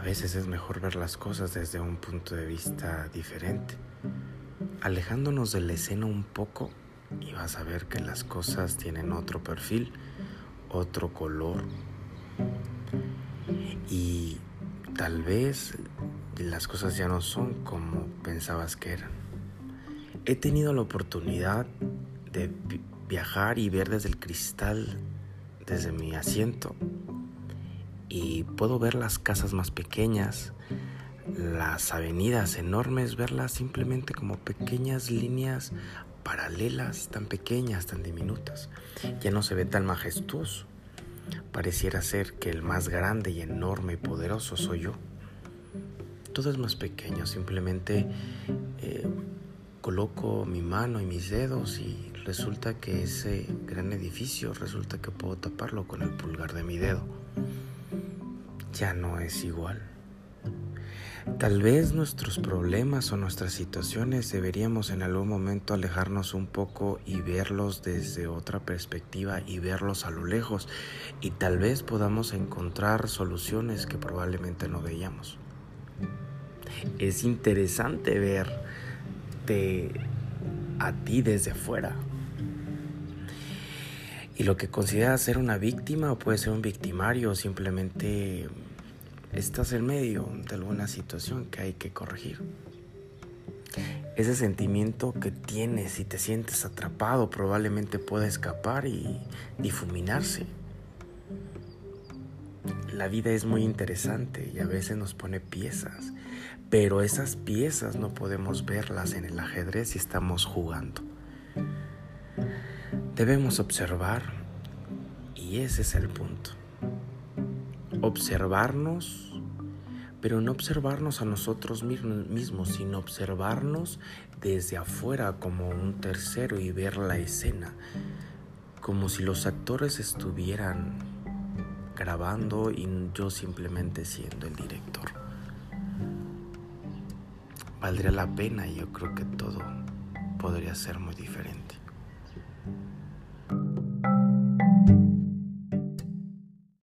veces es mejor ver las cosas desde un punto de vista diferente, alejándonos de la escena un poco y vas a ver que las cosas tienen otro perfil, otro color y tal vez las cosas ya no son como pensabas que eran. He tenido la oportunidad de viajar y ver desde el cristal, desde mi asiento, y puedo ver las casas más pequeñas, las avenidas enormes, verlas simplemente como pequeñas líneas paralelas, tan pequeñas, tan diminutas. Ya no se ve tan majestuoso. Pareciera ser que el más grande y enorme y poderoso soy yo. Todo es más pequeño, simplemente eh, coloco mi mano y mis dedos y resulta que ese gran edificio, resulta que puedo taparlo con el pulgar de mi dedo. Ya no es igual. Tal vez nuestros problemas o nuestras situaciones deberíamos en algún momento alejarnos un poco y verlos desde otra perspectiva y verlos a lo lejos y tal vez podamos encontrar soluciones que probablemente no veíamos. Es interesante verte a ti desde afuera. Y lo que consideras ser una víctima o puede ser un victimario o simplemente estás en medio de alguna situación que hay que corregir. Ese sentimiento que tienes y te sientes atrapado probablemente pueda escapar y difuminarse. La vida es muy interesante y a veces nos pone piezas, pero esas piezas no podemos verlas en el ajedrez si estamos jugando. Debemos observar y ese es el punto observarnos, pero no observarnos a nosotros mismos, sino observarnos desde afuera como un tercero y ver la escena, como si los actores estuvieran grabando y yo simplemente siendo el director. Valdría la pena y yo creo que todo podría ser muy diferente.